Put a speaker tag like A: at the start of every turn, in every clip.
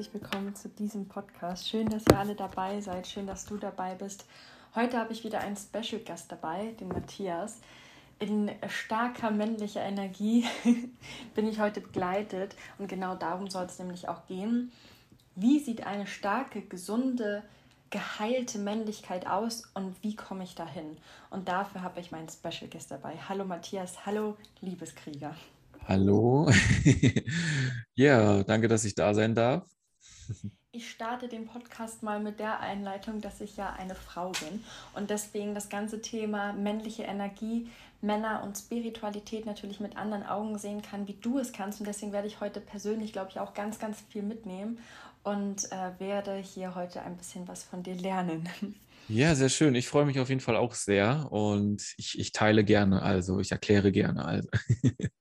A: herzlich willkommen zu diesem Podcast. Schön, dass ihr alle dabei seid. Schön, dass du dabei bist. Heute habe ich wieder einen Special Gast dabei, den Matthias. In starker männlicher Energie bin ich heute begleitet und genau darum soll es nämlich auch gehen. Wie sieht eine starke, gesunde, geheilte Männlichkeit aus und wie komme ich dahin? Und dafür habe ich meinen Special Guest dabei. Hallo Matthias, hallo Liebeskrieger.
B: Hallo. ja, danke, dass ich da sein darf.
A: Ich starte den Podcast mal mit der Einleitung, dass ich ja eine Frau bin und deswegen das ganze Thema männliche Energie, Männer und Spiritualität natürlich mit anderen Augen sehen kann, wie du es kannst. Und deswegen werde ich heute persönlich, glaube ich, auch ganz, ganz viel mitnehmen und äh, werde hier heute ein bisschen was von dir lernen.
B: Ja, sehr schön. Ich freue mich auf jeden Fall auch sehr und ich, ich teile gerne, also ich erkläre gerne. Also.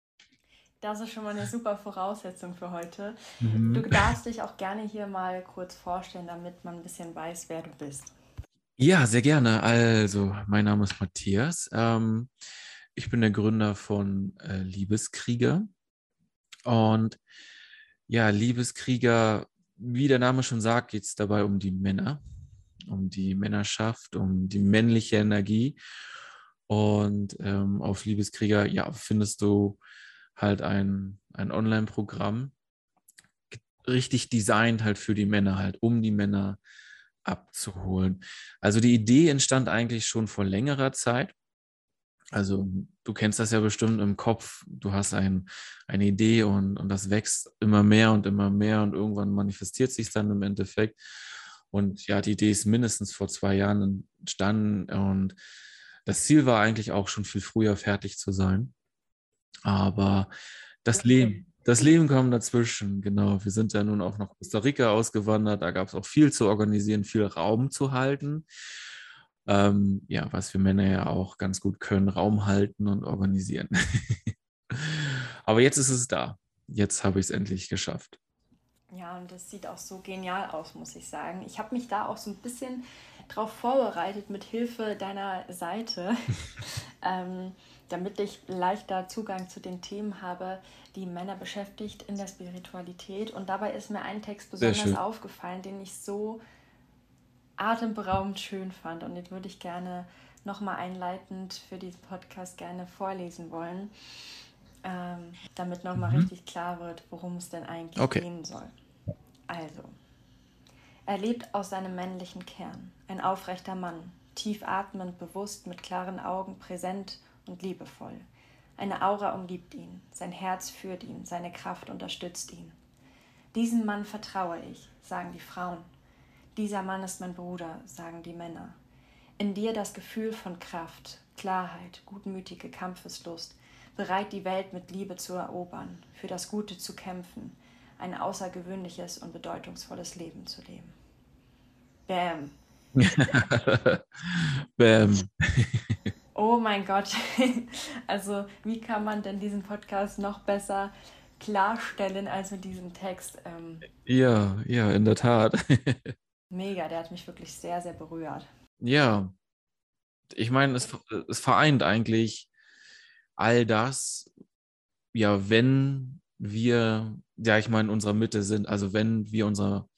A: Das ist schon mal eine super Voraussetzung für heute. Mhm. Du darfst dich auch gerne hier mal kurz vorstellen, damit man ein bisschen weiß, wer du bist.
B: Ja, sehr gerne. Also, mein Name ist Matthias. Ähm, ich bin der Gründer von äh, Liebeskrieger. Und ja, Liebeskrieger, wie der Name schon sagt, geht es dabei um die Männer, um die Männerschaft, um die männliche Energie. Und ähm, auf Liebeskrieger, ja, findest du halt ein, ein Online-Programm, richtig designt halt für die Männer, halt um die Männer abzuholen. Also die Idee entstand eigentlich schon vor längerer Zeit. Also du kennst das ja bestimmt im Kopf, du hast ein, eine Idee und, und das wächst immer mehr und immer mehr und irgendwann manifestiert sich dann im Endeffekt. Und ja, die Idee ist mindestens vor zwei Jahren entstanden und das Ziel war eigentlich auch schon viel früher fertig zu sein. Aber das Leben, das Leben kam dazwischen, genau. Wir sind ja nun auch nach Costa Rica ausgewandert. Da gab es auch viel zu organisieren, viel Raum zu halten. Ähm, ja, was wir Männer ja auch ganz gut können, Raum halten und organisieren. Aber jetzt ist es da. Jetzt habe ich es endlich geschafft.
A: Ja, und das sieht auch so genial aus, muss ich sagen. Ich habe mich da auch so ein bisschen drauf vorbereitet mit Hilfe deiner Seite. ähm, damit ich leichter Zugang zu den Themen habe, die Männer beschäftigt in der Spiritualität. Und dabei ist mir ein Text besonders aufgefallen, den ich so atemberaubend schön fand. Und den würde ich gerne nochmal einleitend für diesen Podcast gerne vorlesen wollen, ähm, damit nochmal mhm. richtig klar wird, worum es denn eigentlich okay. gehen soll. Also, er lebt aus seinem männlichen Kern, ein aufrechter Mann, tief atmend, bewusst, mit klaren Augen, präsent und liebevoll. Eine Aura umgibt ihn, sein Herz führt ihn, seine Kraft unterstützt ihn. Diesem Mann vertraue ich, sagen die Frauen. Dieser Mann ist mein Bruder, sagen die Männer. In dir das Gefühl von Kraft, Klarheit, gutmütige Kampfeslust, bereit die Welt mit Liebe zu erobern, für das Gute zu kämpfen, ein außergewöhnliches und bedeutungsvolles Leben zu leben. Bam. Bam. Oh mein Gott. Also, wie kann man denn diesen Podcast noch besser klarstellen als mit diesem Text? Ähm,
B: ja, ja, in der Tat.
A: Mega, der hat mich wirklich sehr, sehr berührt.
B: Ja, ich meine, es, es vereint eigentlich all das, ja, wenn wir, ja, ich meine, in unserer Mitte sind, also wenn wir unsere,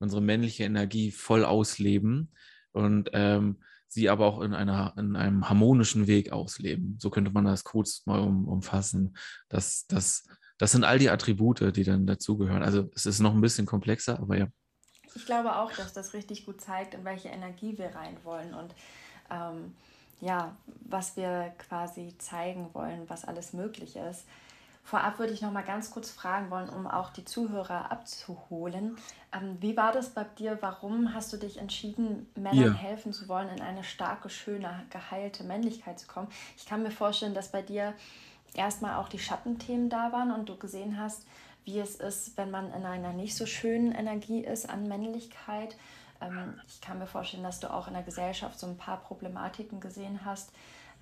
B: unsere männliche Energie voll ausleben und ähm, sie aber auch in, einer, in einem harmonischen Weg ausleben. So könnte man das kurz mal um, umfassen. Das, das, das sind all die Attribute, die dann dazugehören. Also es ist noch ein bisschen komplexer, aber ja.
A: Ich glaube auch, dass das richtig gut zeigt, in welche Energie wir rein wollen und ähm, ja, was wir quasi zeigen wollen, was alles möglich ist. Vorab würde ich noch mal ganz kurz fragen wollen, um auch die Zuhörer abzuholen. Ähm, wie war das bei dir? Warum hast du dich entschieden, Männern ja. helfen zu wollen, in eine starke, schöne, geheilte Männlichkeit zu kommen? Ich kann mir vorstellen, dass bei dir erstmal auch die Schattenthemen da waren und du gesehen hast, wie es ist, wenn man in einer nicht so schönen Energie ist an Männlichkeit. Ähm, ich kann mir vorstellen, dass du auch in der Gesellschaft so ein paar Problematiken gesehen hast.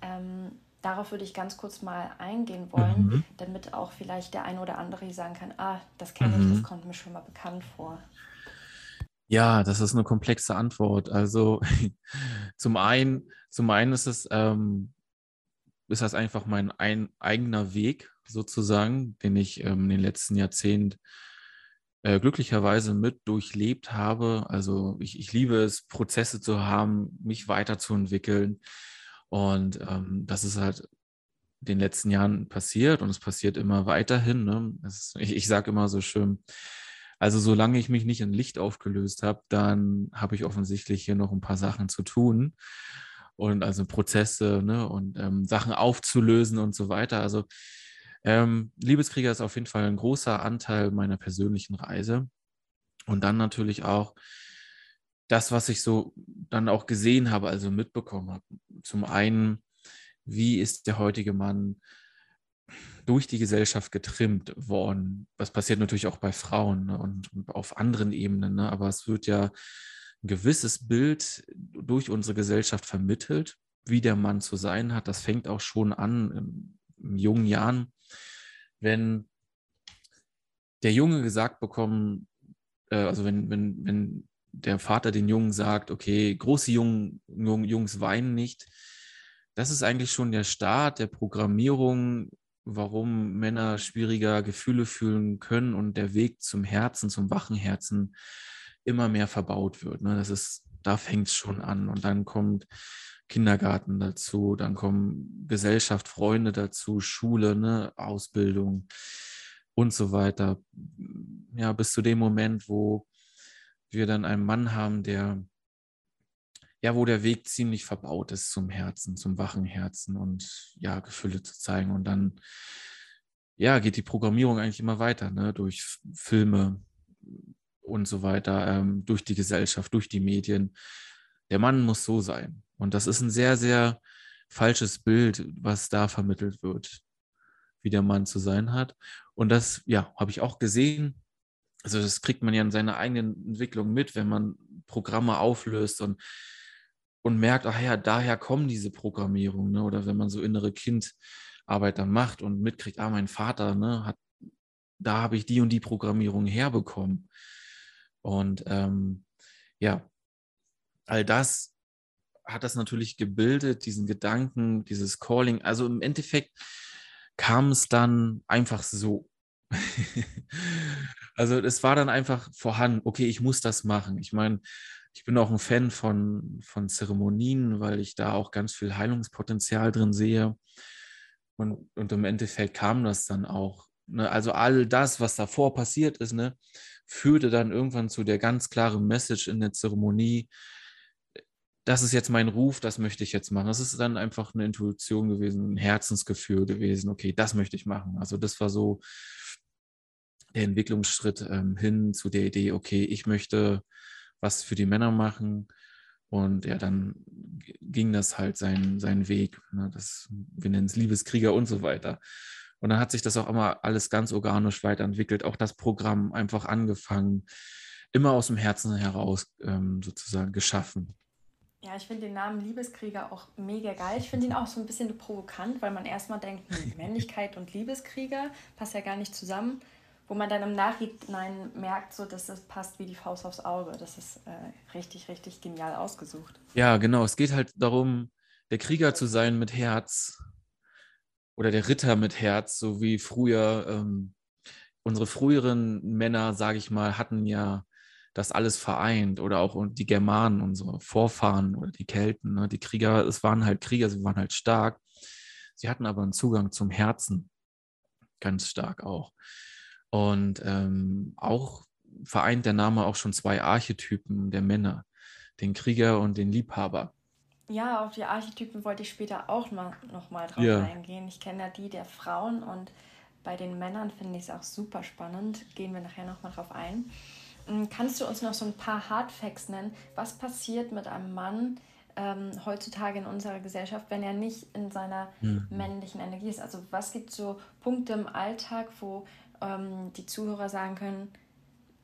A: Ähm, darauf würde ich ganz kurz mal eingehen wollen, mhm. damit auch vielleicht der eine oder andere sagen kann, ah, das kenne mhm. ich, das kommt mir schon mal bekannt vor.
B: Ja, das ist eine komplexe Antwort. Also zum einen, zum einen ist es, ähm, ist das einfach mein ein, eigener Weg sozusagen, den ich ähm, in den letzten Jahrzehnten äh, glücklicherweise mit durchlebt habe. Also ich, ich liebe es, Prozesse zu haben, mich weiterzuentwickeln. Und ähm, das ist halt den letzten Jahren passiert und es passiert immer weiterhin. Ne? Ist, ich, ich sage immer so schön, also solange ich mich nicht in Licht aufgelöst habe, dann habe ich offensichtlich hier noch ein paar Sachen zu tun und also Prozesse ne? und ähm, Sachen aufzulösen und so weiter. Also ähm, Liebeskrieger ist auf jeden Fall ein großer Anteil meiner persönlichen Reise. Und dann natürlich auch das, was ich so dann auch gesehen habe, also mitbekommen habe. Zum einen, wie ist der heutige Mann durch die Gesellschaft getrimmt worden? Was passiert natürlich auch bei Frauen ne? und, auf anderen Ebenen, ne? aber es wird ja ein gewisses Bild durch unsere Gesellschaft vermittelt, wie der Mann zu sein hat. Das fängt auch schon an in, in jungen Jahren wenn der Junge gesagt bekommt, äh, also wenn, wenn, wenn der Vater den Jungen sagt, okay, große Jungen, Jungs weinen nicht, das ist eigentlich schon der Start der Programmierung, warum Männer schwieriger Gefühle fühlen können und der Weg zum Herzen, zum wachen Herzen immer mehr verbaut wird. Ne? Das ist, da fängt es schon an. Und dann kommt Kindergarten dazu, dann kommen Gesellschaft, Freunde dazu, Schule, ne, Ausbildung und so weiter. Ja, bis zu dem Moment, wo wir dann einen Mann haben, der ja, wo der Weg ziemlich verbaut ist zum Herzen, zum wachen Herzen und ja, Gefühle zu zeigen. Und dann, ja, geht die Programmierung eigentlich immer weiter, ne, durch Filme und so weiter, ähm, durch die Gesellschaft, durch die Medien. Der Mann muss so sein. Und das ist ein sehr, sehr falsches Bild, was da vermittelt wird, wie der Mann zu sein hat. Und das, ja, habe ich auch gesehen. Also das kriegt man ja in seiner eigenen Entwicklung mit, wenn man Programme auflöst und, und merkt, ach ja, daher kommen diese Programmierungen. Ne? Oder wenn man so innere Kindarbeit dann macht und mitkriegt, ah, mein Vater ne, hat, da habe ich die und die Programmierung herbekommen. Und ähm, ja, all das hat das natürlich gebildet, diesen Gedanken, dieses Calling. Also im Endeffekt kam es dann einfach so. also es war dann einfach vorhanden, okay, ich muss das machen. Ich meine, ich bin auch ein Fan von, von Zeremonien, weil ich da auch ganz viel Heilungspotenzial drin sehe. Und, und im Endeffekt kam das dann auch. Ne? Also all das, was davor passiert ist, ne, führte dann irgendwann zu der ganz klaren Message in der Zeremonie, das ist jetzt mein Ruf, das möchte ich jetzt machen. Das ist dann einfach eine Intuition gewesen, ein Herzensgefühl gewesen, okay, das möchte ich machen. Also das war so der Entwicklungsschritt ähm, hin zu der Idee, okay, ich möchte was für die Männer machen. Und ja, dann ging das halt seinen, seinen Weg. Ne? Das, wir nennen es Liebeskrieger und so weiter. Und dann hat sich das auch immer alles ganz organisch weiterentwickelt, auch das Programm einfach angefangen, immer aus dem Herzen heraus ähm, sozusagen geschaffen.
A: Ja, ich finde den Namen Liebeskrieger auch mega geil. Ich finde ihn auch so ein bisschen provokant, weil man erstmal denkt, hm, Männlichkeit und Liebeskrieger passt ja gar nicht zusammen. Wo man dann im Nachhinein merkt, so, dass das passt wie die Faust aufs Auge. Das ist äh, richtig, richtig genial ausgesucht.
B: Ja, genau. Es geht halt darum, der Krieger zu sein mit Herz oder der Ritter mit Herz, so wie früher ähm, unsere früheren Männer, sage ich mal, hatten ja das alles vereint oder auch die Germanen, unsere Vorfahren oder die Kelten, ne? die Krieger, es waren halt Krieger, sie waren halt stark. Sie hatten aber einen Zugang zum Herzen, ganz stark auch. Und ähm, auch vereint der Name auch schon zwei Archetypen der Männer, den Krieger und den Liebhaber.
A: Ja, auf die Archetypen wollte ich später auch mal, noch mal drauf ja. eingehen. Ich kenne ja die der Frauen und bei den Männern finde ich es auch super spannend. Gehen wir nachher noch mal drauf ein. Hm, kannst du uns noch so ein paar Hardfacts nennen? Was passiert mit einem Mann ähm, heutzutage in unserer Gesellschaft, wenn er nicht in seiner mhm. männlichen Energie ist? Also was gibt es so Punkte im Alltag, wo ähm, die Zuhörer sagen können,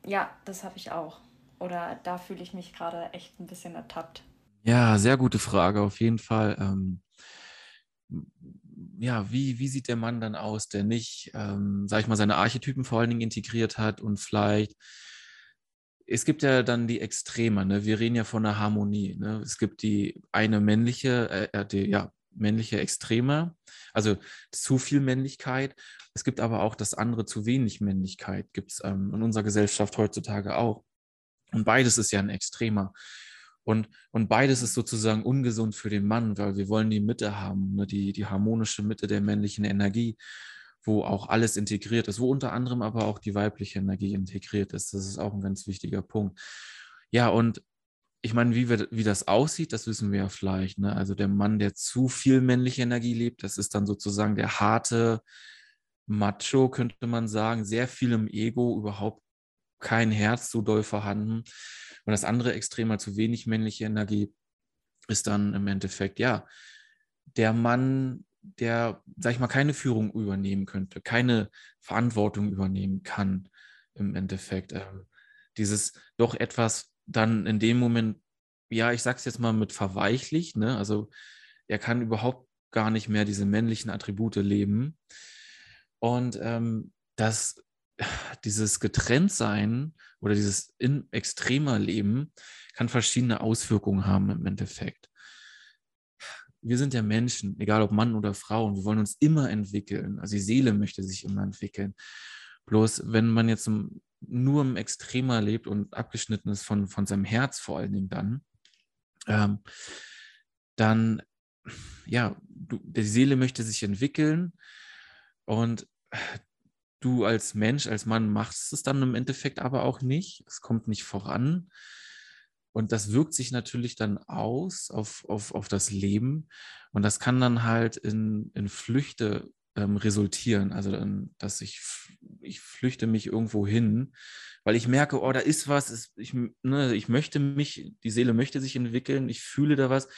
A: ja, das habe ich auch. Oder da fühle ich mich gerade echt ein bisschen ertappt.
B: Ja, sehr gute Frage, auf jeden Fall. Ähm, ja, wie, wie sieht der Mann dann aus, der nicht, ähm, sag ich mal, seine Archetypen vor allen Dingen integriert hat und vielleicht es gibt ja dann die Extreme, ne? wir reden ja von einer Harmonie. Ne? Es gibt die eine männliche, äh, äh, die, ja, männliche Extreme, also zu viel Männlichkeit. Es gibt aber auch das andere zu wenig Männlichkeit, gibt es ähm, in unserer Gesellschaft heutzutage auch. Und beides ist ja ein Extremer. Und, und beides ist sozusagen ungesund für den Mann, weil wir wollen die Mitte haben, ne? die, die harmonische Mitte der männlichen Energie, wo auch alles integriert ist, wo unter anderem aber auch die weibliche Energie integriert ist. Das ist auch ein ganz wichtiger Punkt. Ja, und ich meine, wie, wir, wie das aussieht, das wissen wir ja vielleicht. Ne? Also der Mann, der zu viel männliche Energie lebt, das ist dann sozusagen der harte Macho, könnte man sagen, sehr viel im Ego, überhaupt kein Herz so doll vorhanden. Und das andere Extrem, zu wenig männliche Energie, ist dann im Endeffekt, ja, der Mann, der, sag ich mal, keine Führung übernehmen könnte, keine Verantwortung übernehmen kann, im Endeffekt. Ähm, dieses doch etwas dann in dem Moment, ja, ich sag's jetzt mal mit verweichlicht, ne? Also er kann überhaupt gar nicht mehr diese männlichen Attribute leben. Und ähm, das dieses Getrenntsein oder dieses in extremer Leben kann verschiedene Auswirkungen haben im Endeffekt. Wir sind ja Menschen, egal ob Mann oder Frau, und wir wollen uns immer entwickeln. Also die Seele möchte sich immer entwickeln. Bloß wenn man jetzt nur im Extremer lebt und abgeschnitten ist von, von seinem Herz vor allen Dingen dann, ähm, dann, ja, du, die Seele möchte sich entwickeln und du als Mensch, als Mann machst es dann im Endeffekt aber auch nicht. Es kommt nicht voran. Und das wirkt sich natürlich dann aus auf, auf, auf das Leben. Und das kann dann halt in, in Flüchte ähm, resultieren. Also dann, dass ich, ich flüchte mich irgendwo hin, weil ich merke, oh, da ist was, ich, ne, ich möchte mich, die Seele möchte sich entwickeln, ich fühle da was.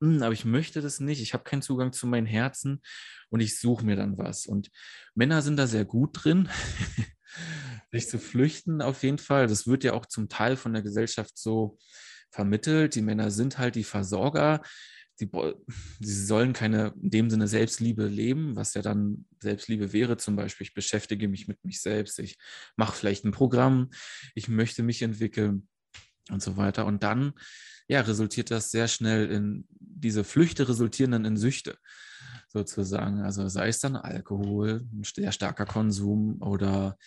B: Hm, aber ich möchte das nicht, ich habe keinen Zugang zu meinem Herzen und ich suche mir dann was. Und Männer sind da sehr gut drin, sich zu flüchten auf jeden Fall. Das wird ja auch zum Teil von der Gesellschaft so vermittelt. Die Männer sind halt die Versorger. Sie, sie sollen keine in dem Sinne Selbstliebe leben, was ja dann Selbstliebe wäre. Zum Beispiel, ich beschäftige mich mit mich selbst, ich mache vielleicht ein Programm, ich möchte mich entwickeln und so weiter. Und dann ja, resultiert das sehr schnell in diese Flüchte resultieren dann in Süchte sozusagen. Also sei es dann Alkohol, ein sehr starker Konsum oder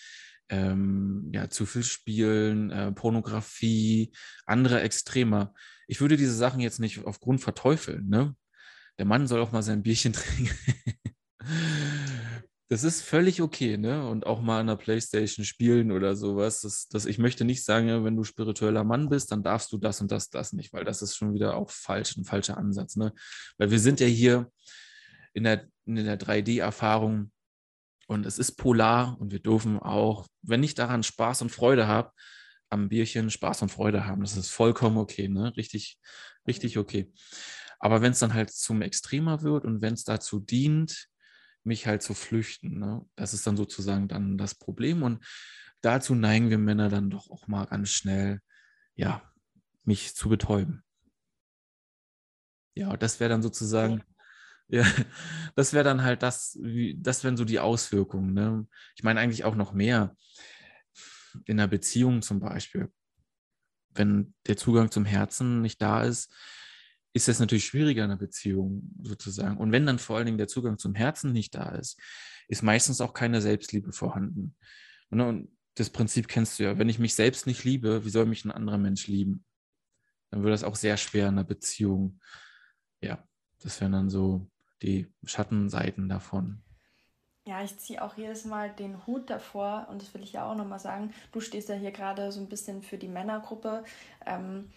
B: ähm, ja, zu viel Spielen, äh, Pornografie, andere Extreme. Ich würde diese Sachen jetzt nicht aufgrund verteufeln. Ne? Der Mann soll auch mal sein Bierchen trinken. das ist völlig okay, ne? Und auch mal an der Playstation spielen oder sowas. Das, das, ich möchte nicht sagen, wenn du spiritueller Mann bist, dann darfst du das und das, das nicht, weil das ist schon wieder auch falsch, ein falscher Ansatz, ne? Weil wir sind ja hier in der, in der 3D-Erfahrung und es ist polar und wir dürfen auch, wenn ich daran Spaß und Freude habe, am Bierchen Spaß und Freude haben. Das ist vollkommen okay, ne? Richtig, richtig okay. Aber wenn es dann halt zum Extremer wird und wenn es dazu dient, mich halt zu flüchten. Ne? Das ist dann sozusagen dann das Problem. Und dazu neigen wir Männer dann doch auch mal ganz schnell, ja, mich zu betäuben. Ja, das wäre dann sozusagen, ja, das wäre dann halt das, das wären so die Auswirkungen. Ne? Ich meine eigentlich auch noch mehr in einer Beziehung zum Beispiel. Wenn der Zugang zum Herzen nicht da ist, ist es natürlich schwieriger in einer Beziehung sozusagen. Und wenn dann vor allen Dingen der Zugang zum Herzen nicht da ist, ist meistens auch keine Selbstliebe vorhanden. Und das Prinzip kennst du ja. Wenn ich mich selbst nicht liebe, wie soll mich ein anderer Mensch lieben? Dann wird das auch sehr schwer in einer Beziehung. Ja, das wären dann so die Schattenseiten davon.
A: Ja, ich ziehe auch jedes Mal den Hut davor und das will ich ja auch nochmal sagen. Du stehst ja hier gerade so ein bisschen für die Männergruppe. Ähm,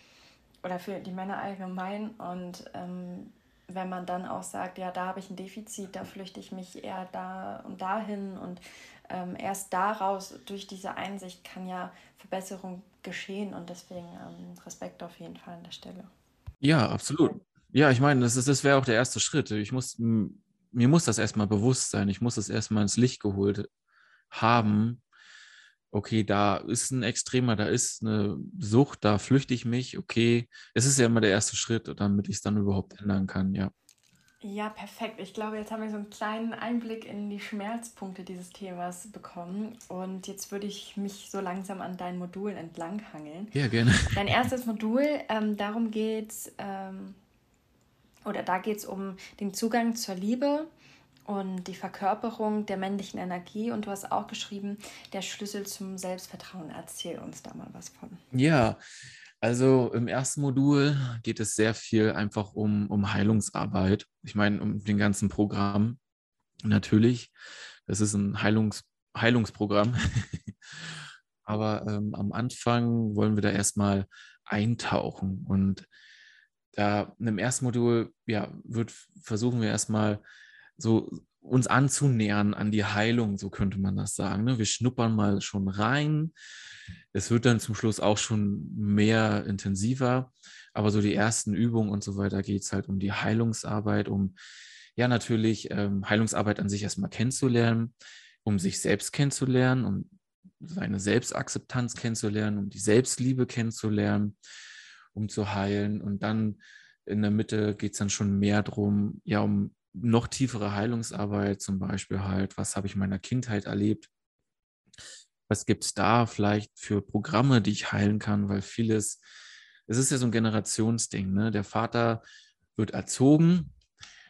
A: oder für die Männer allgemein. Und ähm, wenn man dann auch sagt, ja, da habe ich ein Defizit, da flüchte ich mich eher da und dahin und ähm, erst daraus, durch diese Einsicht, kann ja Verbesserung geschehen und deswegen ähm, Respekt auf jeden Fall an der Stelle.
B: Ja, absolut. Ja, ich meine, das, das wäre auch der erste Schritt. Ich muss, mir muss das erstmal bewusst sein. Ich muss es erstmal ins Licht geholt haben, okay, da ist ein Extremer, da ist eine Sucht, da flüchte ich mich, okay. Es ist ja immer der erste Schritt, damit ich es dann überhaupt ändern kann, ja.
A: Ja, perfekt. Ich glaube, jetzt haben wir so einen kleinen Einblick in die Schmerzpunkte dieses Themas bekommen. Und jetzt würde ich mich so langsam an deinen Modulen entlanghangeln.
B: Ja, gerne.
A: Dein erstes Modul, ähm, darum geht es, ähm, oder da geht es um den Zugang zur Liebe und die Verkörperung der männlichen Energie. Und du hast auch geschrieben, der Schlüssel zum Selbstvertrauen. Erzähl uns da mal was von.
B: Ja, also im ersten Modul geht es sehr viel einfach um, um Heilungsarbeit. Ich meine, um den ganzen Programm. Natürlich, das ist ein Heilungs, Heilungsprogramm. Aber ähm, am Anfang wollen wir da erstmal eintauchen. Und da im ersten Modul, ja, wird, versuchen wir erstmal so uns anzunähern an die Heilung, so könnte man das sagen. Ne? Wir schnuppern mal schon rein. Es wird dann zum Schluss auch schon mehr intensiver, aber so die ersten Übungen und so weiter geht es halt um die Heilungsarbeit, um ja natürlich ähm, Heilungsarbeit an sich erstmal kennenzulernen, um sich selbst kennenzulernen, um seine Selbstakzeptanz kennenzulernen, um die Selbstliebe kennenzulernen, um zu heilen. Und dann in der Mitte geht es dann schon mehr darum, ja, um noch tiefere Heilungsarbeit, zum Beispiel halt, was habe ich in meiner Kindheit erlebt? Was gibt es da vielleicht für Programme, die ich heilen kann? Weil vieles, es ist ja so ein Generationsding, ne? Der Vater wird erzogen,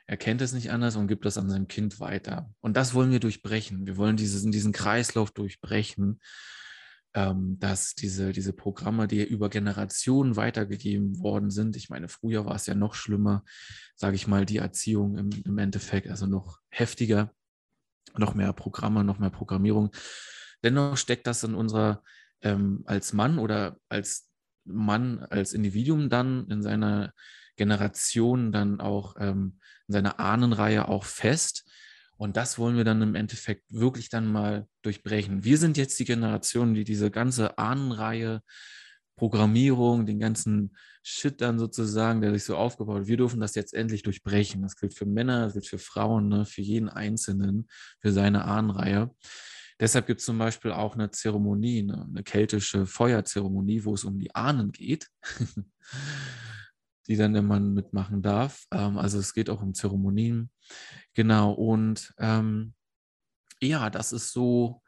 B: er kennt es nicht anders und gibt das an sein Kind weiter. Und das wollen wir durchbrechen. Wir wollen dieses, diesen Kreislauf durchbrechen, ähm, dass diese, diese Programme, die über Generationen weitergegeben worden sind, ich meine, früher war es ja noch schlimmer, sage ich mal, die Erziehung im, im Endeffekt, also noch heftiger, noch mehr Programme, noch mehr Programmierung. Dennoch steckt das in unserer, ähm, als Mann oder als Mann, als Individuum dann in seiner Generation dann auch ähm, in seiner Ahnenreihe auch fest. Und das wollen wir dann im Endeffekt wirklich dann mal durchbrechen. Wir sind jetzt die Generation, die diese ganze Ahnenreihe, Programmierung, den ganzen Shit dann sozusagen, der sich so aufgebaut hat, wir dürfen das jetzt endlich durchbrechen. Das gilt für Männer, das gilt für Frauen, ne, für jeden Einzelnen, für seine Ahnenreihe. Deshalb gibt es zum Beispiel auch eine Zeremonie, eine, eine keltische Feuerzeremonie, wo es um die Ahnen geht, die dann Mann mitmachen darf. Ähm, also es geht auch um Zeremonien. Genau, und ähm, ja, das ist so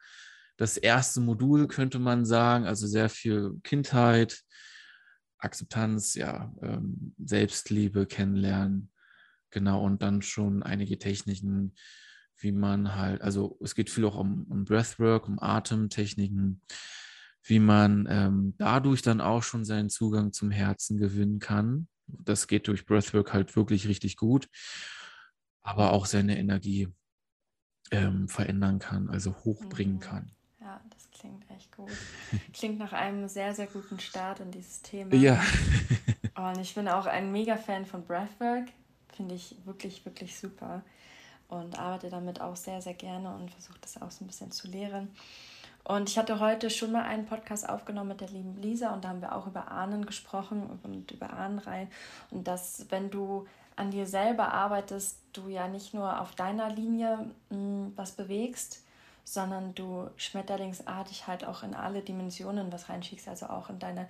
B: das erste Modul, könnte man sagen. Also sehr viel Kindheit, Akzeptanz, ja, ähm, Selbstliebe kennenlernen. Genau, und dann schon einige Techniken, wie man halt, also es geht viel auch um, um Breathwork, um Atemtechniken, wie man ähm, dadurch dann auch schon seinen Zugang zum Herzen gewinnen kann. Das geht durch Breathwork halt wirklich richtig gut aber auch seine Energie ähm, verändern kann, also hochbringen mhm. kann.
A: Ja, das klingt echt gut. Klingt nach einem sehr, sehr guten Start in dieses Thema.
B: Ja.
A: Und ich bin auch ein Mega-Fan von Breathwork. Finde ich wirklich, wirklich super. Und arbeite damit auch sehr, sehr gerne und versuche das auch so ein bisschen zu lehren. Und ich hatte heute schon mal einen Podcast aufgenommen mit der lieben Lisa und da haben wir auch über Ahnen gesprochen und über Ahnenreihen. Und dass, wenn du an dir selber arbeitest, du ja nicht nur auf deiner Linie mh, hm, was bewegst, sondern du schmetterlingsartig halt auch in alle Dimensionen was reinschickst, also auch in deine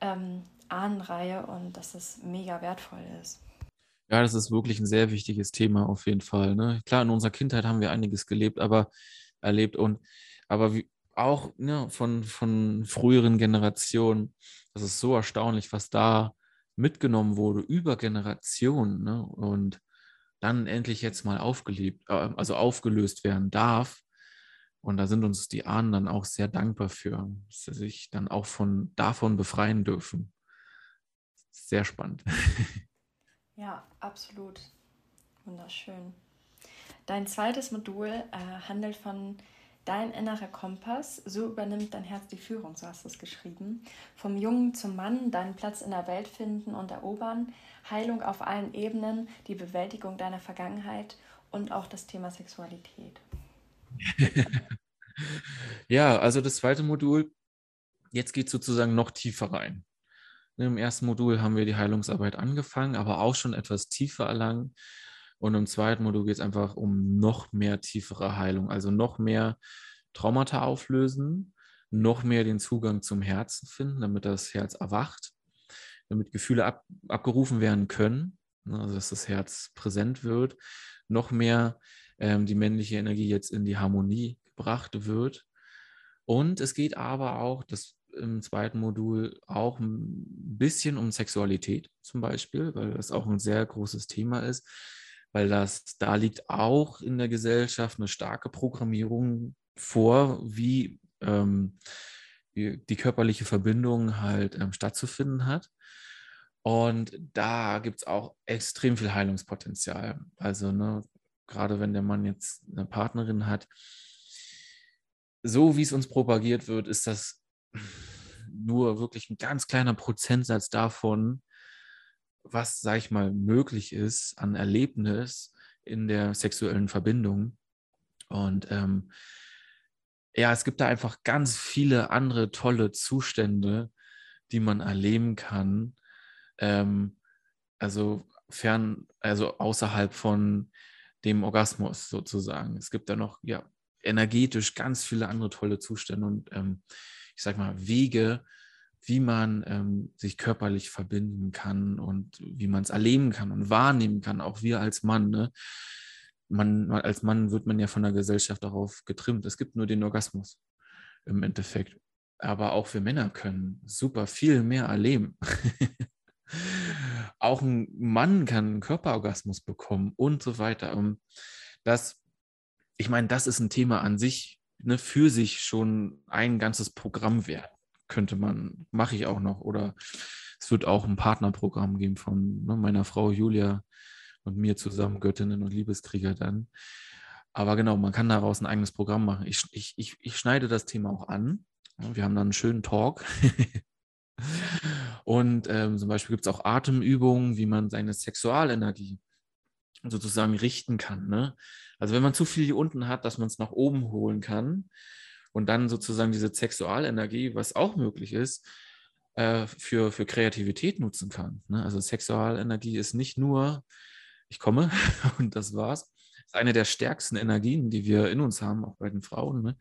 A: ähm, Ahnenreihe und dass das mega wertvoll ist.
B: Ja, das ist wirklich ein sehr wichtiges Thema auf jeden Fall. Ne? Klar, in unserer Kindheit haben wir einiges gelebt, aber erlebt und aber wie, auch ne, von, von früheren Generationen, das ist so erstaunlich, was da mitgenommen wurde über Generationen ne, und dann endlich jetzt mal aufgelebt, äh, also aufgelöst werden darf. Und da sind uns die Ahnen dann auch sehr dankbar für, dass sie sich dann auch von davon befreien dürfen. Sehr spannend.
A: Ja, absolut. Wunderschön. Dein zweites Modul äh, handelt von Dein innerer Kompass, so übernimmt dein Herz die Führung, so hast du es geschrieben. Vom Jungen zum Mann, deinen Platz in der Welt finden und erobern, Heilung auf allen Ebenen, die Bewältigung deiner Vergangenheit und auch das Thema Sexualität.
B: ja, also das zweite Modul, jetzt geht es sozusagen noch tiefer rein. Im ersten Modul haben wir die Heilungsarbeit angefangen, aber auch schon etwas tiefer erlangt. Und im zweiten Modul geht es einfach um noch mehr tiefere Heilung, also noch mehr Traumata auflösen, noch mehr den Zugang zum Herzen finden, damit das Herz erwacht, damit Gefühle ab, abgerufen werden können, ne, also dass das Herz präsent wird, noch mehr ähm, die männliche Energie jetzt in die Harmonie gebracht wird. Und es geht aber auch, das im zweiten Modul auch ein bisschen um Sexualität zum Beispiel, weil das auch ein sehr großes Thema ist, weil das da liegt auch in der Gesellschaft eine starke Programmierung vor, wie, ähm, die körperliche Verbindung halt ähm, stattzufinden hat. Und da gibt es auch extrem viel Heilungspotenzial. Also, ne, gerade wenn der Mann jetzt eine Partnerin hat, so wie es uns propagiert wird, ist das nur wirklich ein ganz kleiner Prozentsatz davon, was, sag ich mal, möglich ist an Erlebnis in der sexuellen Verbindung. Und ähm, ja, es gibt da einfach ganz viele andere tolle Zustände, die man erleben kann. Ähm, also fern, also außerhalb von dem Orgasmus sozusagen. Es gibt da noch ja energetisch ganz viele andere tolle Zustände und ähm, ich sag mal Wege, wie man ähm, sich körperlich verbinden kann und wie man es erleben kann und wahrnehmen kann, auch wir als Mann. Ne? Man, als Mann wird man ja von der Gesellschaft darauf getrimmt. Es gibt nur den Orgasmus im Endeffekt. Aber auch wir Männer können super viel mehr erleben. auch ein Mann kann einen Körperorgasmus bekommen und so weiter. Das, ich meine, das ist ein Thema an sich, ne, für sich schon ein ganzes Programm wert könnte man, mache ich auch noch. Oder es wird auch ein Partnerprogramm geben von ne, meiner Frau Julia und mir zusammen, Göttinnen und Liebeskrieger dann. Aber genau, man kann daraus ein eigenes Programm machen. Ich, ich, ich, ich schneide das Thema auch an. Wir haben dann einen schönen Talk. und ähm, zum Beispiel gibt es auch Atemübungen, wie man seine Sexualenergie sozusagen richten kann. Ne? Also wenn man zu viel hier unten hat, dass man es nach oben holen kann, und dann sozusagen diese Sexualenergie, was auch möglich ist, äh, für, für Kreativität nutzen kann. Ne? Also Sexualenergie ist nicht nur, ich komme und das war's, ist eine der stärksten Energien, die wir in uns haben, auch bei den Frauen. Ne?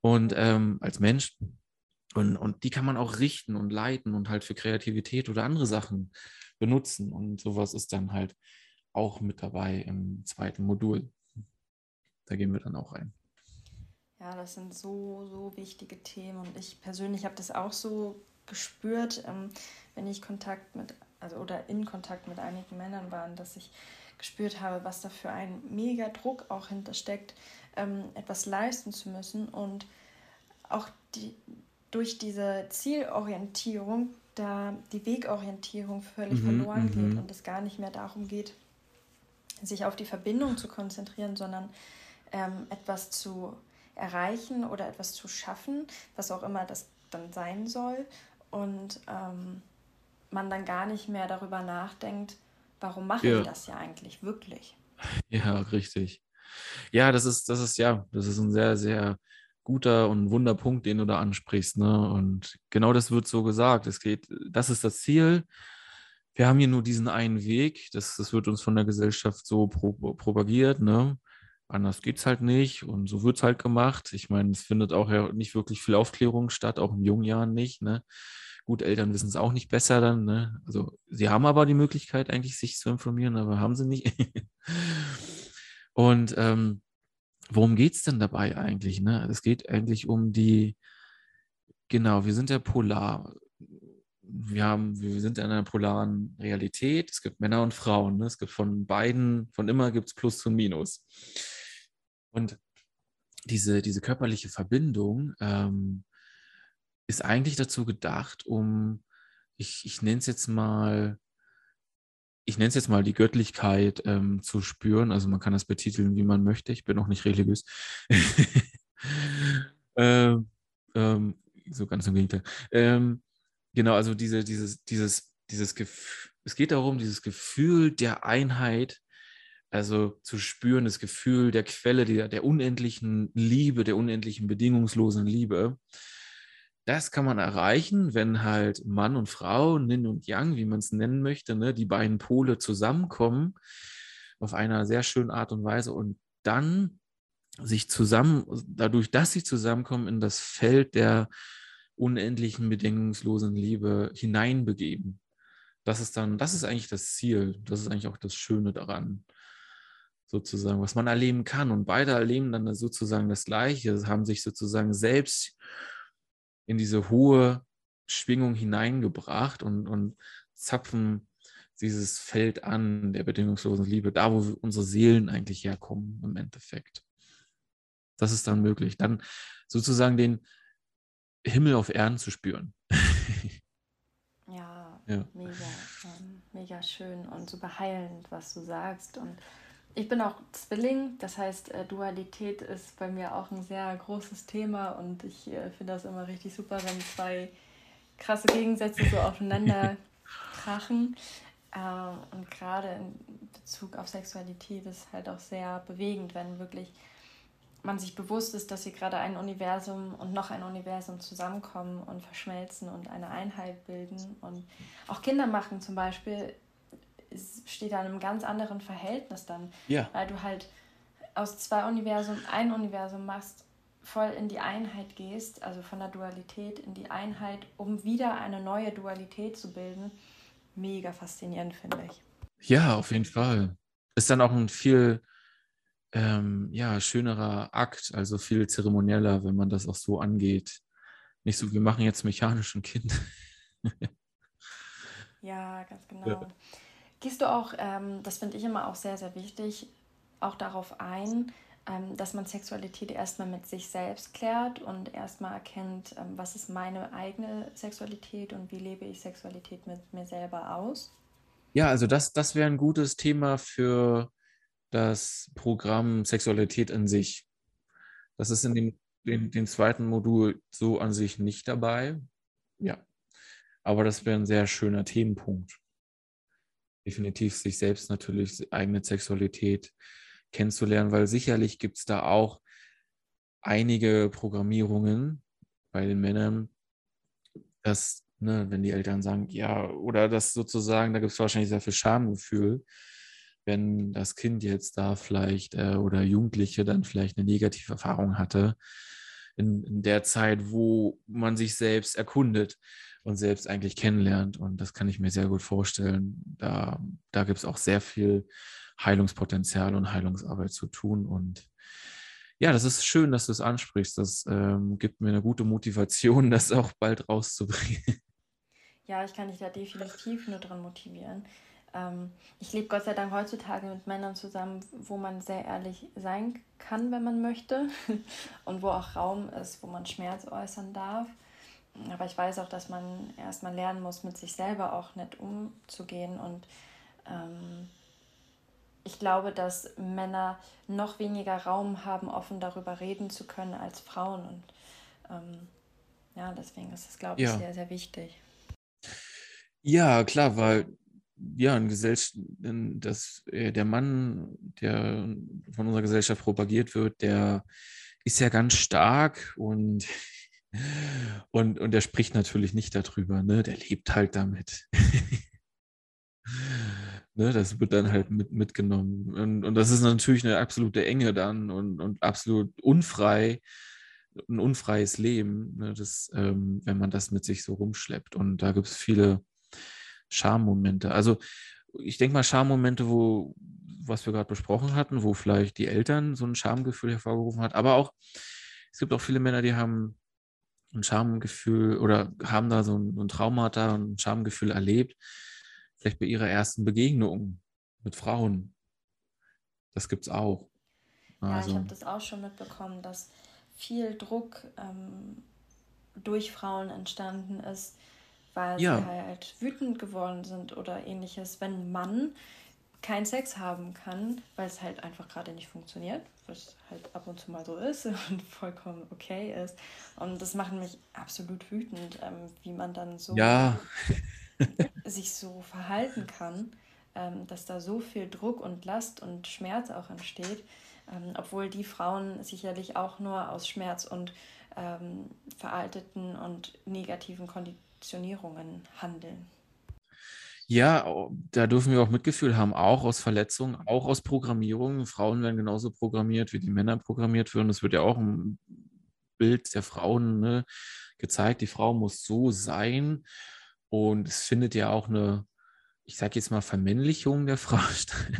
B: Und ähm, als Mensch. Und, und die kann man auch richten und leiten und halt für Kreativität oder andere Sachen benutzen. Und sowas ist dann halt auch mit dabei im zweiten Modul. Da gehen wir dann auch ein.
A: Ja, das sind so, so wichtige Themen und ich persönlich habe das auch so gespürt, ähm, wenn ich Kontakt mit, also oder in Kontakt mit einigen Männern war, dass ich gespürt habe, was da für ein mega Druck auch hintersteckt, ähm, etwas leisten zu müssen und auch die, durch diese Zielorientierung da die Wegorientierung völlig mhm, verloren geht mhm. und es gar nicht mehr darum geht, sich auf die Verbindung zu konzentrieren, sondern ähm, etwas zu erreichen oder etwas zu schaffen, was auch immer das dann sein soll. Und ähm, man dann gar nicht mehr darüber nachdenkt, warum mache ja. ich das ja eigentlich wirklich?
B: Ja, richtig. Ja, das ist, das ist ja, das ist ein sehr, sehr guter und Wunderpunkt, den du da ansprichst. Ne? Und genau das wird so gesagt. Es geht, das ist das Ziel. Wir haben hier nur diesen einen Weg. Das, das wird uns von der Gesellschaft so pro, propagiert. Ne? Anders geht es halt nicht und so wird es halt gemacht. Ich meine, es findet auch ja nicht wirklich viel Aufklärung statt, auch in jungen Jahren nicht. Ne? Gut, Eltern wissen es auch nicht besser dann. Ne? Also sie haben aber die Möglichkeit eigentlich, sich zu informieren, aber haben sie nicht. und ähm, worum geht es denn dabei eigentlich? Ne? Es geht eigentlich um die, genau, wir sind ja polar. Wir, haben, wir sind in einer polaren Realität. Es gibt Männer und Frauen. Ne? Es gibt von beiden, von immer gibt es Plus und Minus. Und diese, diese körperliche Verbindung ähm, ist eigentlich dazu gedacht, um, ich, ich nenne es jetzt mal, ich nenne es jetzt mal die Göttlichkeit ähm, zu spüren. Also man kann das betiteln, wie man möchte. Ich bin auch nicht religiös. ähm, ähm, so ganz im Gegenteil. Ähm, genau, also diese, dieses, dieses, dieses Gefühl, es geht darum, dieses Gefühl der Einheit also zu spüren, das Gefühl der Quelle, der, der unendlichen Liebe, der unendlichen bedingungslosen Liebe. Das kann man erreichen, wenn halt Mann und Frau, Nin und Yang, wie man es nennen möchte, ne, die beiden Pole zusammenkommen auf einer sehr schönen Art und Weise und dann sich zusammen, dadurch, dass sie zusammenkommen, in das Feld der unendlichen bedingungslosen Liebe hineinbegeben. Das ist dann, das ist eigentlich das Ziel. Das ist eigentlich auch das Schöne daran sozusagen, was man erleben kann. Und beide erleben dann sozusagen das Gleiche, haben sich sozusagen selbst in diese hohe Schwingung hineingebracht und, und zapfen dieses Feld an der bedingungslosen Liebe, da wo unsere Seelen eigentlich herkommen im Endeffekt. Das ist dann möglich, dann sozusagen den Himmel auf Erden zu spüren.
A: ja, ja, mega, ähm, mega schön und super heilend, was du sagst. Und ich bin auch Zwilling, das heißt, äh, Dualität ist bei mir auch ein sehr großes Thema und ich äh, finde das immer richtig super, wenn zwei krasse Gegensätze so aufeinander krachen. Ähm, und gerade in Bezug auf Sexualität ist halt auch sehr bewegend, wenn wirklich man sich bewusst ist, dass hier gerade ein Universum und noch ein Universum zusammenkommen und verschmelzen und eine Einheit bilden. Und auch Kinder machen zum Beispiel steht da in einem ganz anderen Verhältnis dann. Ja. Weil du halt aus zwei Universen ein Universum machst, voll in die Einheit gehst, also von der Dualität in die Einheit, um wieder eine neue Dualität zu bilden. Mega faszinierend, finde ich.
B: Ja, auf jeden Fall. Ist dann auch ein viel ähm, ja, schönerer Akt, also viel zeremonieller, wenn man das auch so angeht. Nicht so, wir machen jetzt mechanisch ein Kind.
A: ja, ganz genau. Ja. Gehst du auch, ähm, das finde ich immer auch sehr, sehr wichtig, auch darauf ein, ähm, dass man Sexualität erstmal mit sich selbst klärt und erstmal erkennt, ähm, was ist meine eigene Sexualität und wie lebe ich Sexualität mit mir selber aus?
B: Ja, also das, das wäre ein gutes Thema für das Programm Sexualität in sich. Das ist in dem, dem, dem zweiten Modul so an sich nicht dabei. Ja, aber das wäre ein sehr schöner Themenpunkt. Definitiv sich selbst natürlich, eigene Sexualität kennenzulernen, weil sicherlich gibt es da auch einige Programmierungen bei den Männern, dass, ne, wenn die Eltern sagen, ja, oder das sozusagen, da gibt es wahrscheinlich sehr viel Schamgefühl, wenn das Kind jetzt da vielleicht äh, oder Jugendliche dann vielleicht eine negative Erfahrung hatte, in, in, der Zeit, wo man sich selbst erkundet und selbst eigentlich kennenlernt. Und das kann ich mir sehr gut vorstellen. Da, da gibt es auch sehr viel Heilungspotenzial und Heilungsarbeit zu tun. Und ja, das ist schön, dass du es ansprichst. Das ähm, gibt mir eine gute Motivation, das auch bald rauszubringen.
A: Ja, ich kann dich da definitiv nur dran motivieren. Ähm, ich lebe Gott sei Dank heutzutage mit Männern zusammen, wo man sehr ehrlich sein kann, wenn man möchte. Und wo auch Raum ist, wo man Schmerz äußern darf. Aber ich weiß auch, dass man erstmal lernen muss, mit sich selber auch nett umzugehen und ähm, ich glaube, dass Männer noch weniger Raum haben, offen darüber reden zu können als Frauen. Und ähm, ja, deswegen ist es, glaube ich, ja. sehr, sehr wichtig.
B: Ja, klar, weil ja, ein Gesellschaft, dass äh, der Mann, der von unserer Gesellschaft propagiert wird, der ist ja ganz stark und, und, und der spricht natürlich nicht darüber, ne? Der lebt halt damit. Ne, das wird dann halt mit, mitgenommen. Und, und das ist natürlich eine absolute Enge dann und, und absolut unfrei, ein unfreies Leben, ne, das, ähm, wenn man das mit sich so rumschleppt. Und da gibt es viele Schammomente. Also ich denke mal Schammomente, wo, was wir gerade besprochen hatten, wo vielleicht die Eltern so ein Schamgefühl hervorgerufen hat, aber auch, es gibt auch viele Männer, die haben ein Schamgefühl oder haben da so ein, ein Traumata und ein Schamgefühl erlebt vielleicht bei ihrer ersten Begegnung mit Frauen. Das gibt es auch.
A: Ja, also. ich habe das auch schon mitbekommen, dass viel Druck ähm, durch Frauen entstanden ist, weil ja. sie halt wütend geworden sind oder ähnliches, wenn ein Mann keinen Sex haben kann, weil es halt einfach gerade nicht funktioniert, was halt ab und zu mal so ist und vollkommen okay ist. Und das macht mich absolut wütend, ähm, wie man dann so ja. sich so verhalten kann, ähm, dass da so viel Druck und Last und Schmerz auch entsteht, ähm, obwohl die Frauen sicherlich auch nur aus Schmerz und ähm, veralteten und negativen Konditionierungen handeln.
B: Ja, da dürfen wir auch Mitgefühl haben, auch aus Verletzungen, auch aus Programmierungen. Frauen werden genauso programmiert, wie die Männer programmiert werden. Es wird ja auch ein Bild der Frauen ne, gezeigt, die Frau muss so sein und es findet ja auch eine, ich sage jetzt mal, Vermännlichung der Frau statt.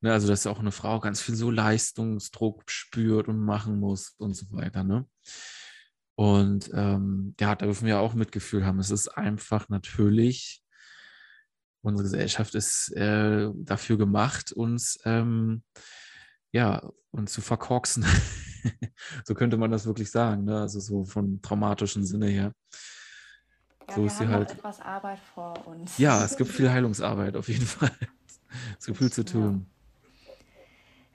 B: ne, also, dass auch eine Frau ganz viel so Leistungsdruck spürt und machen muss und so weiter. Ne? Und ähm, ja, da dürfen wir auch Mitgefühl haben. Es ist einfach natürlich, unsere Gesellschaft ist äh, dafür gemacht, uns ähm, ja, uns zu verkorksen. so könnte man das wirklich sagen, ne? Also so von traumatischen Sinne her.
A: Ja, so wir ist haben sie halt. etwas Arbeit vor uns.
B: Ja, es gibt viel Heilungsarbeit auf jeden Fall. Es gibt viel zu tun.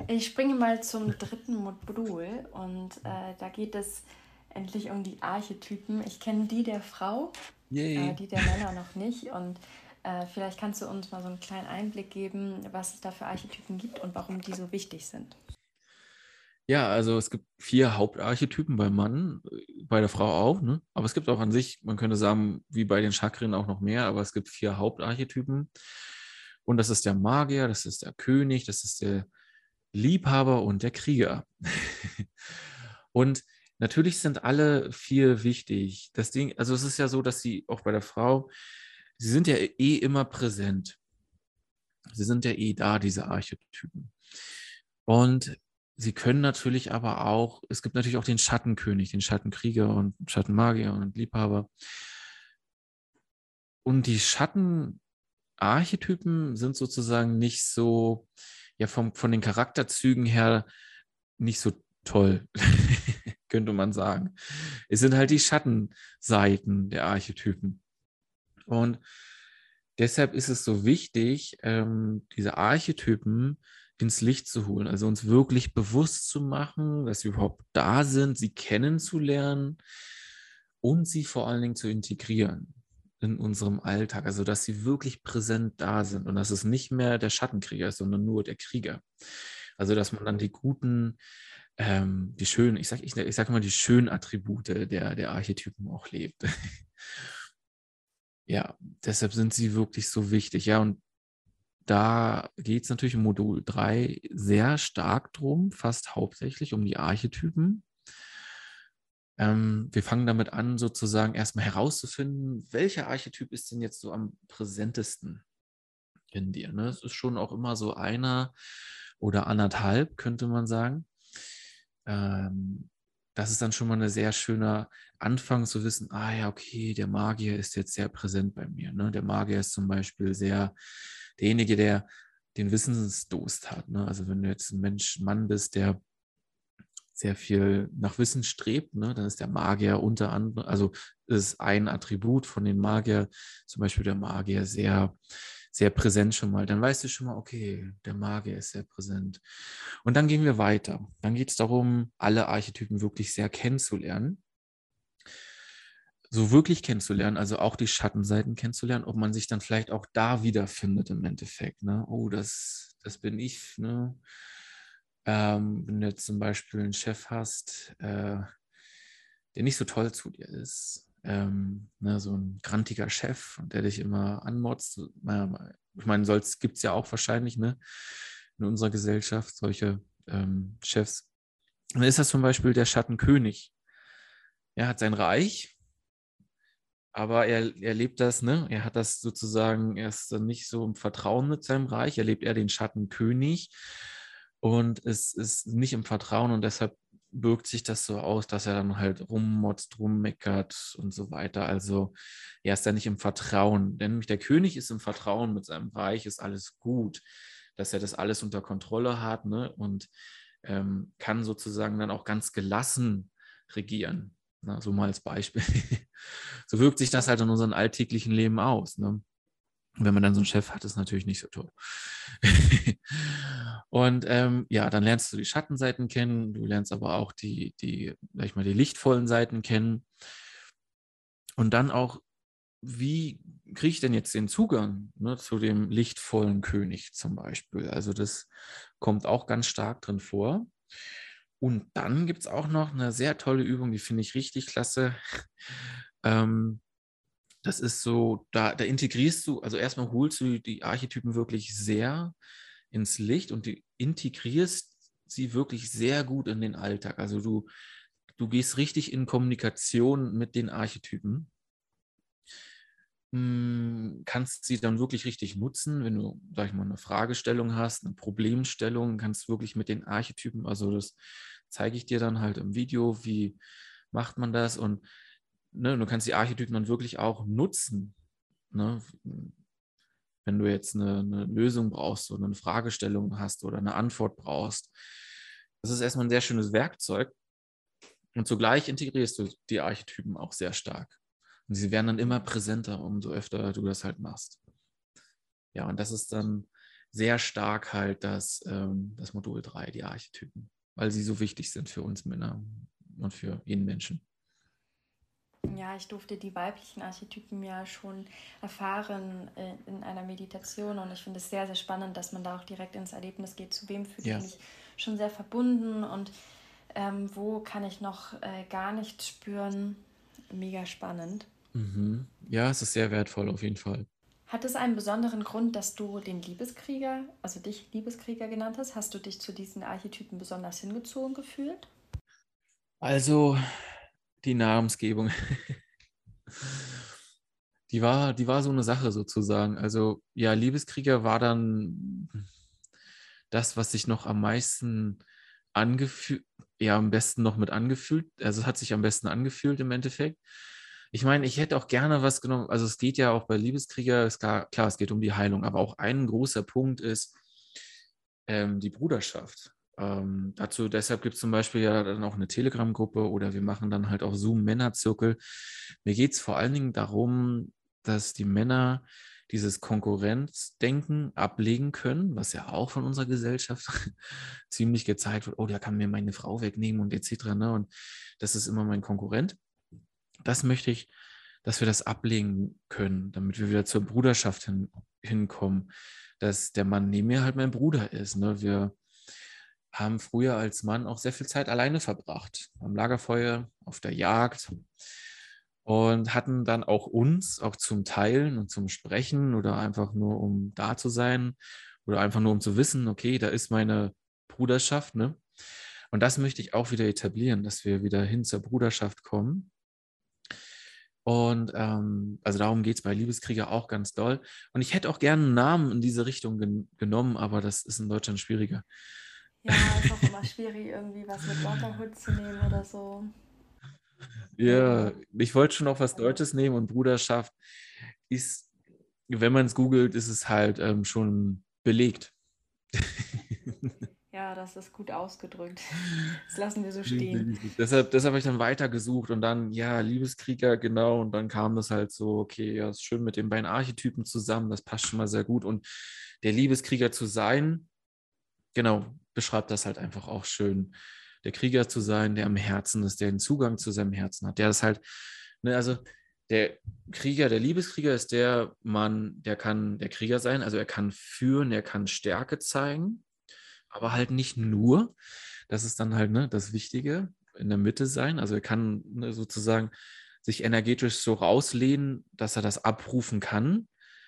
A: Ich springe mal zum dritten Modul und äh, da geht es endlich um die Archetypen. Ich kenne die der Frau, äh, die der Männer noch nicht. Und äh, vielleicht kannst du uns mal so einen kleinen Einblick geben, was es da für Archetypen gibt und warum die so wichtig sind.
B: Ja, also es gibt vier Hauptarchetypen beim Mann, bei der Frau auch, ne? aber es gibt auch an sich, man könnte sagen, wie bei den Chakren auch noch mehr, aber es gibt vier Hauptarchetypen. Und das ist der Magier, das ist der König, das ist der Liebhaber und der Krieger. und natürlich sind alle vier wichtig. Das Ding, also es ist ja so, dass sie auch bei der Frau, sie sind ja eh immer präsent. Sie sind ja eh da, diese Archetypen. Und sie können natürlich aber auch, es gibt natürlich auch den Schattenkönig, den Schattenkrieger und Schattenmagier und Liebhaber. Und die Schattenarchetypen sind sozusagen nicht so, ja, vom, von den Charakterzügen her nicht so toll, könnte man sagen. Es sind halt die Schattenseiten der Archetypen. Und deshalb ist es so wichtig, ähm, diese Archetypen ins Licht zu holen, also uns wirklich bewusst zu machen, dass sie überhaupt da sind, sie kennenzulernen und sie vor allen Dingen zu integrieren in unserem Alltag, also dass sie wirklich präsent da sind und dass es nicht mehr der Schattenkrieger ist, sondern nur der Krieger. Also dass man dann die guten, ähm, die schönen, ich sage ich, ich sag mal die schönen Attribute der, der Archetypen auch lebt. ja, deshalb sind sie wirklich so wichtig. Ja, und da geht es natürlich im Modul 3 sehr stark drum, fast hauptsächlich um die Archetypen. Ähm, wir fangen damit an, sozusagen erstmal herauszufinden, welcher Archetyp ist denn jetzt so am präsentesten in dir. Ne? Es ist schon auch immer so einer oder anderthalb, könnte man sagen. Ähm, das ist dann schon mal ein sehr schöner Anfang zu wissen, ah ja, okay, der Magier ist jetzt sehr präsent bei mir. Ne? Der Magier ist zum Beispiel sehr derjenige, der den Wissensdurst hat. Ne? Also wenn du jetzt ein Mensch, Mann bist, der sehr viel nach Wissen strebt, ne, dann ist der Magier unter anderem, also ist ein Attribut von den Magier, zum Beispiel der Magier sehr, sehr präsent schon mal. Dann weißt du schon mal, okay, der Magier ist sehr präsent. Und dann gehen wir weiter. Dann geht es darum, alle Archetypen wirklich sehr kennenzulernen. So wirklich kennenzulernen, also auch die Schattenseiten kennenzulernen, ob man sich dann vielleicht auch da wiederfindet im Endeffekt. Ne? Oh, das, das bin ich. Ne? Ähm, wenn du jetzt zum Beispiel einen Chef hast, äh, der nicht so toll zu dir ist, ähm, ne, so ein grantiger Chef, der dich immer anmotzt. Ich meine, gibt es ja auch wahrscheinlich ne, in unserer Gesellschaft solche ähm, Chefs. dann ist das zum Beispiel der Schattenkönig. Er hat sein Reich, aber er, er lebt das, ne? Er hat das sozusagen, er ist nicht so im Vertrauen mit seinem Reich, er lebt eher den Schattenkönig und es ist nicht im Vertrauen und deshalb birgt sich das so aus, dass er dann halt rummotzt, rummeckert und so weiter. Also er ist da nicht im Vertrauen. Denn nämlich der König ist im Vertrauen mit seinem Reich, ist alles gut, dass er das alles unter Kontrolle hat ne? und ähm, kann sozusagen dann auch ganz gelassen regieren. Na, so mal als Beispiel. so wirkt sich das halt in unserem alltäglichen Leben aus. Ne? Wenn man dann so einen Chef hat, ist natürlich nicht so toll. und ähm, ja, dann lernst du die Schattenseiten kennen, du lernst aber auch die, die, sag ich mal, die lichtvollen Seiten kennen. Und dann auch, wie kriege ich denn jetzt den Zugang ne, zu dem lichtvollen König zum Beispiel? Also das kommt auch ganz stark drin vor. Und dann gibt es auch noch eine sehr tolle Übung, die finde ich richtig klasse. Ähm, das ist so, da, da integrierst du, also erstmal holst du die Archetypen wirklich sehr ins Licht und du integrierst sie wirklich sehr gut in den Alltag. Also du, du gehst richtig in Kommunikation mit den Archetypen, hm, kannst sie dann wirklich richtig nutzen, wenn du, sag ich mal, eine Fragestellung hast, eine Problemstellung, kannst wirklich mit den Archetypen, also das zeige ich dir dann halt im Video, wie macht man das? Und ne, du kannst die Archetypen dann wirklich auch nutzen. Ne? Wenn du jetzt eine, eine Lösung brauchst oder eine Fragestellung hast oder eine Antwort brauchst. Das ist erstmal ein sehr schönes Werkzeug. Und zugleich integrierst du die Archetypen auch sehr stark. Und sie werden dann immer präsenter, umso öfter du das halt machst. Ja, und das ist dann sehr stark halt das, ähm, das Modul 3, die Archetypen, weil sie so wichtig sind für uns Männer und für jeden Menschen.
A: Ja, ich durfte die weiblichen Archetypen ja schon erfahren äh, in einer Meditation und ich finde es sehr, sehr spannend, dass man da auch direkt ins Erlebnis geht, zu wem fühle ich ja. mich schon sehr verbunden und ähm, wo kann ich noch äh, gar nichts spüren. Mega spannend.
B: Mhm. Ja, es ist sehr wertvoll auf jeden Fall.
A: Hat es einen besonderen Grund, dass du den Liebeskrieger, also dich Liebeskrieger genannt hast? Hast du dich zu diesen Archetypen besonders hingezogen gefühlt?
B: Also, die Namensgebung. die war, die war so eine Sache sozusagen. Also, ja, Liebeskrieger war dann das, was sich noch am meisten angefühlt, ja, am besten noch mit angefühlt, also hat sich am besten angefühlt im Endeffekt. Ich meine, ich hätte auch gerne was genommen. Also es geht ja auch bei Liebeskrieger, ist klar, klar, es geht um die Heilung, aber auch ein großer Punkt ist ähm, die Bruderschaft. Ähm, dazu, deshalb gibt es zum Beispiel ja dann auch eine Telegram-Gruppe oder wir machen dann halt auch Zoom-Männerzirkel. Mir geht es vor allen Dingen darum, dass die Männer dieses Konkurrenzdenken ablegen können, was ja auch von unserer Gesellschaft ziemlich gezeigt wird, oh, der kann mir meine Frau wegnehmen und etc. Ne? Und das ist immer mein Konkurrent das möchte ich, dass wir das ablegen können, damit wir wieder zur Bruderschaft hin, hinkommen, dass der Mann neben mir halt mein Bruder ist. Ne? Wir haben früher als Mann auch sehr viel Zeit alleine verbracht, am Lagerfeuer, auf der Jagd und hatten dann auch uns, auch zum Teilen und zum Sprechen oder einfach nur um da zu sein oder einfach nur um zu wissen, okay, da ist meine Bruderschaft. Ne? Und das möchte ich auch wieder etablieren, dass wir wieder hin zur Bruderschaft kommen und ähm, also darum geht es bei Liebeskrieger auch ganz doll. Und ich hätte auch gerne einen Namen in diese Richtung gen genommen, aber das ist in Deutschland schwieriger.
A: Ja, ist auch immer schwierig, irgendwie was mit Brotherhood zu nehmen oder so.
B: Ja, ich wollte schon auch was Deutsches nehmen und Bruderschaft ist, wenn man es googelt, ist es halt ähm, schon belegt.
A: Ja, das ist gut ausgedrückt. Das lassen wir so stehen.
B: deshalb, deshalb habe ich dann weitergesucht und dann, ja, Liebeskrieger, genau. Und dann kam das halt so, okay, ja, ist schön mit den beiden Archetypen zusammen, das passt schon mal sehr gut. Und der Liebeskrieger zu sein, genau, beschreibt das halt einfach auch schön. Der Krieger zu sein, der am Herzen ist, der einen Zugang zu seinem Herzen hat, der das halt, ne, also der Krieger, der Liebeskrieger ist der Mann, der kann der Krieger sein, also er kann führen, er kann Stärke zeigen aber halt nicht nur. Das ist dann halt ne, das Wichtige, in der Mitte sein. Also er kann ne, sozusagen sich energetisch so rauslehnen, dass er das abrufen kann,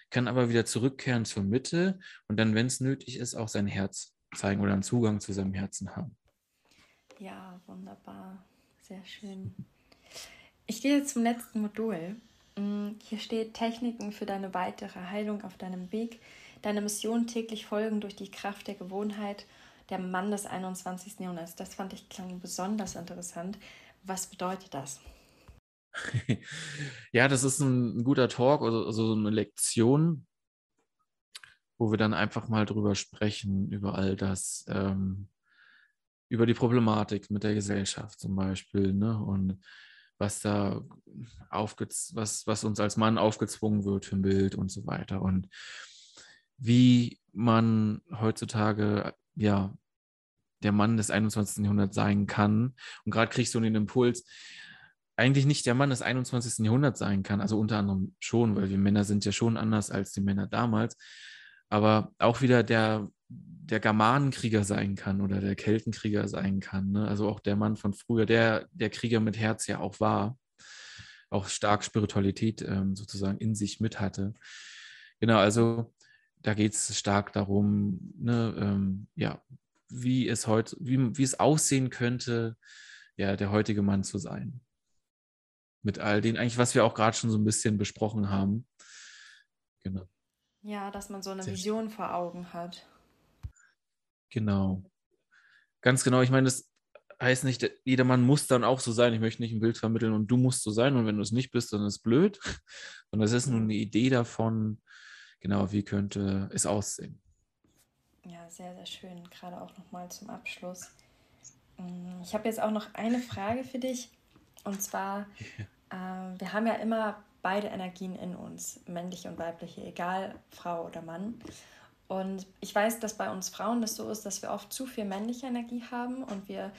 B: kann aber wieder zurückkehren zur Mitte und dann, wenn es nötig ist, auch sein Herz zeigen oder einen Zugang zu seinem Herzen haben.
A: Ja, wunderbar. Sehr schön. Ich gehe jetzt zum letzten Modul. Mm, hier steht Techniken für deine weitere Heilung auf deinem Weg deiner Mission täglich folgen durch die Kraft der Gewohnheit, der Mann des 21. Jahrhunderts. Das fand ich klang besonders interessant. Was bedeutet das?
B: ja, das ist ein, guter Talk, also, also eine Lektion, wo wir dann einfach mal drüber sprechen, über all das, ähm, über die Problematik mit der Gesellschaft zum Beispiel, ne? Und was da was, was uns als Mann aufgezwungen wird für ein Bild und so weiter. Und wie man heutzutage, ja, der Mann des 21. Jahrhunderts sein kann. Und gerade kriegst du den Impuls, eigentlich nicht der Mann des 21. Jahrhunderts sein kann. Also unter anderem schon, weil wir Männer sind ja schon anders als die Männer damals. Aber auch wieder der, der Germanenkrieger sein kann oder der Keltenkrieger sein kann. Ne? Also auch der Mann von früher, der der Krieger mit Herz ja auch war. Auch stark Spiritualität ähm, sozusagen in sich mit hatte. Genau, also da geht es stark darum, ne, ähm, ja, wie es heute, wie, wie es aussehen könnte, ja, der heutige Mann zu sein. Mit all den, eigentlich, was wir auch gerade schon so ein bisschen besprochen haben. Genau.
A: Ja, dass man so eine Vision vor Augen hat.
B: Genau. Ganz genau. Ich meine, das heißt nicht, jeder Mann muss dann auch so sein. Ich möchte nicht ein Bild vermitteln und du musst so sein und wenn du es nicht bist, dann ist es blöd. Und das ist nur eine Idee davon, genau, wie könnte es aussehen.
A: Ja, sehr, sehr schön. Gerade auch nochmal zum Abschluss. Mm, ich habe jetzt auch noch eine Frage für dich. Und zwar, ja. äh, wir haben ja immer beide Energien in uns, männliche und weibliche, egal Frau oder Mann. Und ich weiß, dass bei uns Frauen das so ist, dass wir oft zu viel männliche Energie haben und wir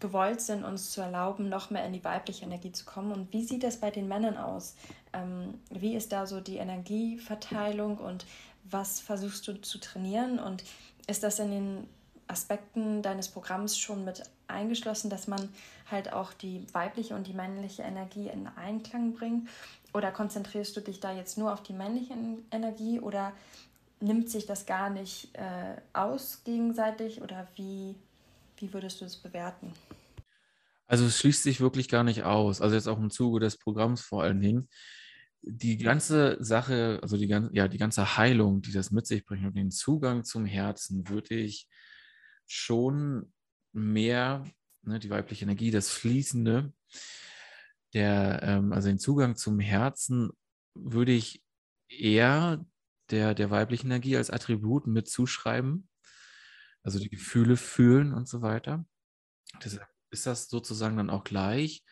A: gewollt sind, uns zu erlauben, noch mehr in die weibliche Energie zu kommen. Und wie sieht das bei den Männern aus? Ähm, wie ist da so die Energieverteilung und was versuchst du zu trainieren? Und ist das in den Aspekten deines Programms schon mit eingeschlossen, dass man halt auch die weibliche und die männliche Energie in Einklang bringt? Oder konzentrierst du dich da jetzt nur auf die männliche Energie oder nimmt sich das gar nicht äh, aus gegenseitig? Oder wie, wie würdest du das bewerten?
B: Also es schließt sich wirklich gar nicht aus. Also jetzt auch im Zuge des Programms vor allen Dingen. Die ganze Sache, also die ganze, ja, die ganze Heilung, die das mit sich bringt und den Zugang zum Herzen, würde ich schon mehr, ne, die weibliche Energie, das Fließende, der, ähm, also den Zugang zum Herzen, würde ich eher der, der weiblichen Energie als Attribut mit zuschreiben. Also die Gefühle fühlen und so weiter. Deshalb ist das sozusagen dann auch gleich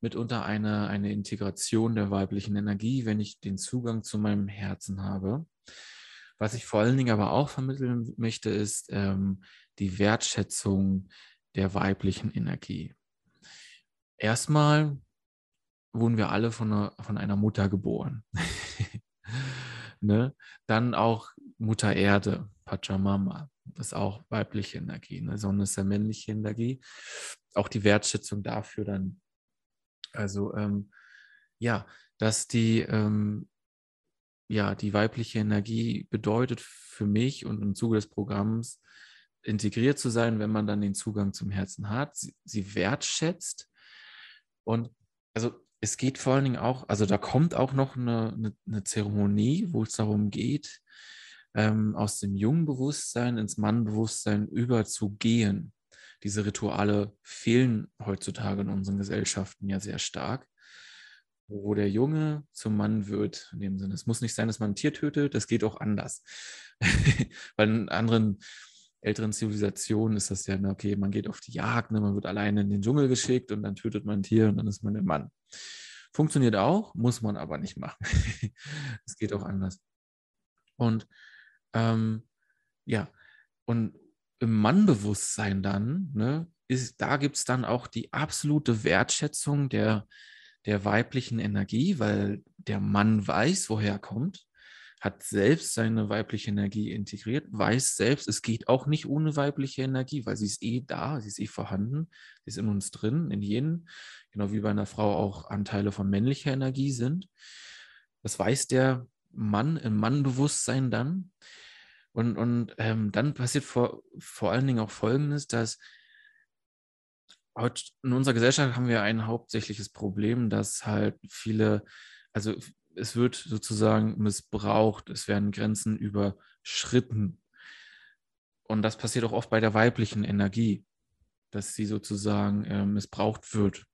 B: mitunter eine, eine Integration der weiblichen Energie, wenn ich den Zugang zu meinem Herzen habe. Was ich vor allen Dingen aber auch vermitteln möchte, ist ähm, die Wertschätzung der weiblichen Energie. Erstmal wurden wir alle von einer, von einer Mutter geboren. ne? Dann auch Mutter Erde, Pachamama, das ist auch weibliche Energie. Ne? Sonne ist ja männliche Energie. Auch die Wertschätzung dafür dann. Also ähm, ja, dass die ähm, ja, die weibliche Energie bedeutet für mich und im Zuge des Programms integriert zu sein, wenn man dann den Zugang zum Herzen hat, sie, sie wertschätzt. Und also es geht vor allen Dingen auch, also da kommt auch noch eine, eine, eine Zeremonie, wo es darum geht, ähm, aus dem jungen Bewusstsein ins Mannbewusstsein überzugehen. Diese Rituale fehlen heutzutage in unseren Gesellschaften ja sehr stark wo der Junge zum Mann wird, in dem Sinne. Es muss nicht sein, dass man ein Tier tötet, das geht auch anders. In anderen älteren Zivilisationen ist das ja, okay, man geht auf die Jagd, ne, man wird alleine in den Dschungel geschickt und dann tötet man ein Tier und dann ist man der Mann. Funktioniert auch, muss man aber nicht machen. Es geht auch anders. Und ähm, ja, und im Mannbewusstsein dann, ne, ist, da gibt es dann auch die absolute Wertschätzung der, der weiblichen Energie, weil der Mann weiß, woher er kommt, hat selbst seine weibliche Energie integriert, weiß selbst, es geht auch nicht ohne weibliche Energie, weil sie ist eh da, sie ist eh vorhanden, sie ist in uns drin, in jenen, genau wie bei einer Frau auch Anteile von männlicher Energie sind. Das weiß der Mann im Mannbewusstsein dann. Und, und ähm, dann passiert vor, vor allen Dingen auch Folgendes, dass in unserer Gesellschaft haben wir ein hauptsächliches Problem, dass halt viele, also es wird sozusagen missbraucht, es werden Grenzen überschritten. Und das passiert auch oft bei der weiblichen Energie, dass sie sozusagen äh, missbraucht wird.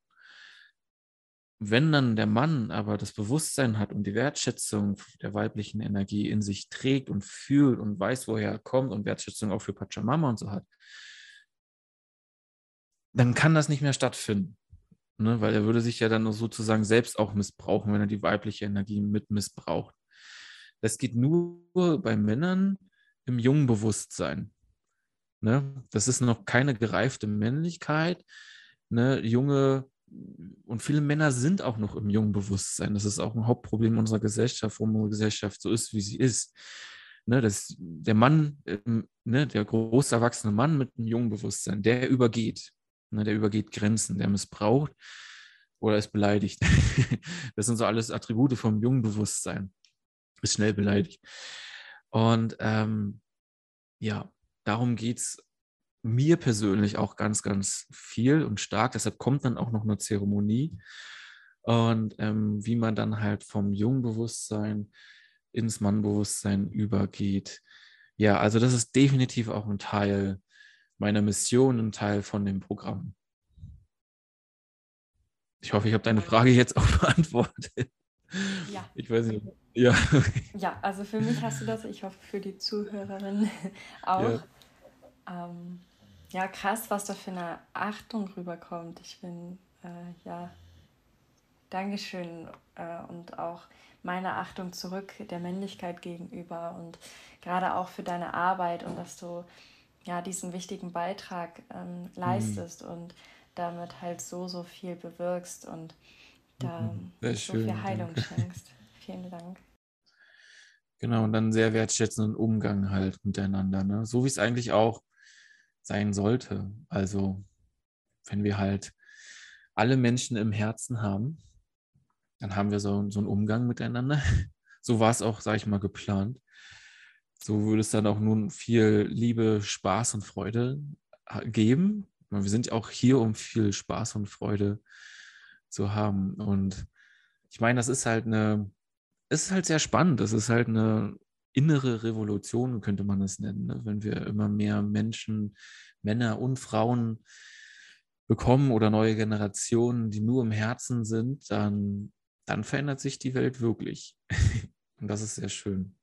B: Wenn dann der Mann aber das Bewusstsein hat und die Wertschätzung der weiblichen Energie in sich trägt und fühlt und weiß, woher er kommt und Wertschätzung auch für Pachamama und so hat, dann kann das nicht mehr stattfinden. Ne? Weil er würde sich ja dann sozusagen selbst auch missbrauchen, wenn er die weibliche Energie mit missbraucht. Das geht nur bei Männern im jungen Bewusstsein. Ne? Das ist noch keine gereifte Männlichkeit. Ne? Junge und viele Männer sind auch noch im jungen Bewusstsein. Das ist auch ein Hauptproblem unserer Gesellschaft, warum unsere Gesellschaft so ist, wie sie ist. Ne, das, der Mann, ne, der groß erwachsene Mann mit einem jungen Bewusstsein, der übergeht. Ne, der übergeht Grenzen, der missbraucht oder ist beleidigt. das sind so alles Attribute vom jungen Bewusstsein. Ist schnell beleidigt. Und ähm, ja, darum geht es mir persönlich auch ganz, ganz viel und stark. Deshalb kommt dann auch noch eine Zeremonie. Und ähm, wie man dann halt vom jungen Bewusstsein ins Mannbewusstsein übergeht. Ja, also das ist definitiv auch ein Teil meiner Mission ein Teil von dem Programm. Ich hoffe, ich habe deine Frage jetzt auch beantwortet.
A: Ja.
B: Ich weiß nicht. Ja.
A: Ja, also für mich hast du das, ich hoffe für die Zuhörerin auch. Ja, ähm, ja krass, was da für eine Achtung rüberkommt. Ich bin, äh, ja, Dankeschön äh, und auch meine Achtung zurück der Männlichkeit gegenüber und gerade auch für deine Arbeit und dass du ja diesen wichtigen Beitrag ähm, mhm. leistest mhm. und damit halt so, so viel bewirkst und da mhm. so schön, viel Heilung danke. schenkst. Vielen Dank.
B: Genau, und dann sehr wertschätzenden Umgang halt miteinander, ne? So wie es eigentlich auch sein sollte. Also, wenn wir halt alle Menschen im Herzen haben, dann haben wir so, so einen Umgang miteinander. So war es auch, sage ich mal, geplant. So würde es dann auch nun viel Liebe, Spaß und Freude geben. Wir sind auch hier, um viel Spaß und Freude zu haben. Und ich meine, das ist halt eine, es ist halt sehr spannend. Das ist halt eine innere Revolution, könnte man es nennen, ne? wenn wir immer mehr Menschen, Männer und Frauen bekommen oder neue Generationen, die nur im Herzen sind, dann dann verändert sich die Welt wirklich. Und das ist sehr schön.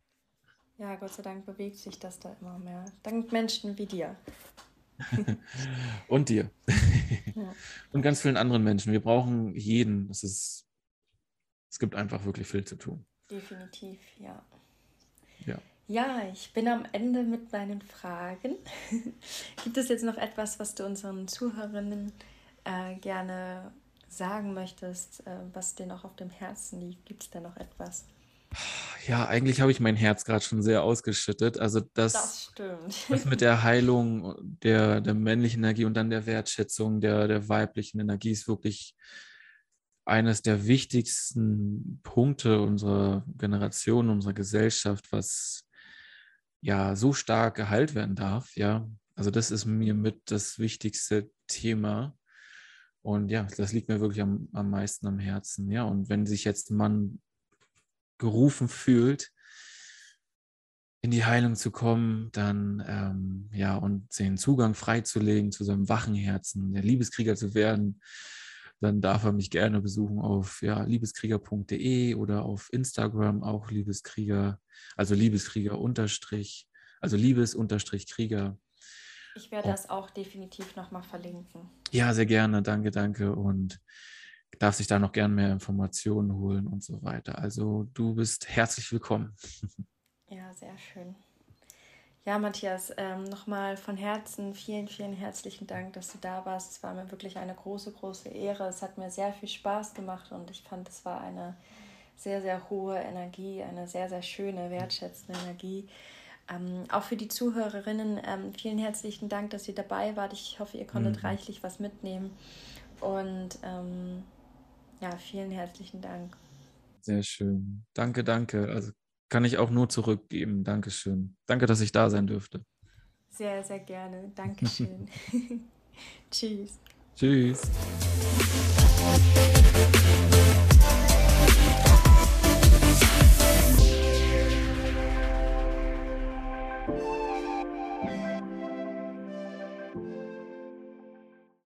A: Ja, Gott sei Dank bewegt sich das da immer mehr. Dank Menschen wie dir.
B: Und dir. Ja. Und ganz vielen anderen Menschen. Wir brauchen jeden. Es, ist, es gibt einfach wirklich viel zu tun.
A: Definitiv, ja.
B: Ja.
A: Ja, ich bin am Ende mit meinen Fragen. gibt es jetzt noch etwas, was du unseren Zuhörerinnen äh, gerne sagen möchtest, äh, was dir noch auf dem Herzen liegt? Gibt es da noch etwas?
B: Ja, eigentlich habe ich mein Herz gerade schon sehr ausgeschüttet. Also das,
A: das.
B: Das mit der Heilung der, der männlichen Energie und dann der Wertschätzung der, der weiblichen Energie ist wirklich eines der wichtigsten Punkte unserer Generation, unserer Gesellschaft, was ja so stark geheilt werden darf. Ja, also das ist mir mit das wichtigste Thema. Und ja, das liegt mir wirklich am, am meisten am Herzen. Ja, und wenn sich jetzt ein Mann gerufen fühlt, in die Heilung zu kommen, dann ähm, ja, und den Zugang freizulegen zu seinem wachen Herzen, der Liebeskrieger zu werden, dann darf er mich gerne besuchen auf ja, liebeskrieger.de oder auf Instagram auch Liebeskrieger, also Liebeskrieger unterstrich, also Liebes unterstrich Krieger
A: ich werde oh. das auch definitiv nochmal verlinken.
B: Ja, sehr gerne. Danke, danke. Und darf sich da noch gern mehr Informationen holen und so weiter. Also du bist herzlich willkommen.
A: Ja, sehr schön. Ja, Matthias, ähm, nochmal von Herzen vielen, vielen herzlichen Dank, dass du da warst. Es war mir wirklich eine große, große Ehre. Es hat mir sehr viel Spaß gemacht und ich fand, es war eine sehr, sehr hohe Energie, eine sehr, sehr schöne, wertschätzende Energie. Ähm, auch für die Zuhörerinnen ähm, vielen herzlichen Dank, dass ihr dabei wart. Ich hoffe, ihr konntet mhm. reichlich was mitnehmen. Und ähm, ja, vielen herzlichen Dank.
B: Sehr schön. Danke, danke. Also kann ich auch nur zurückgeben. Dankeschön. Danke, dass ich da sein dürfte.
A: Sehr, sehr gerne. Dankeschön. Tschüss.
B: Tschüss.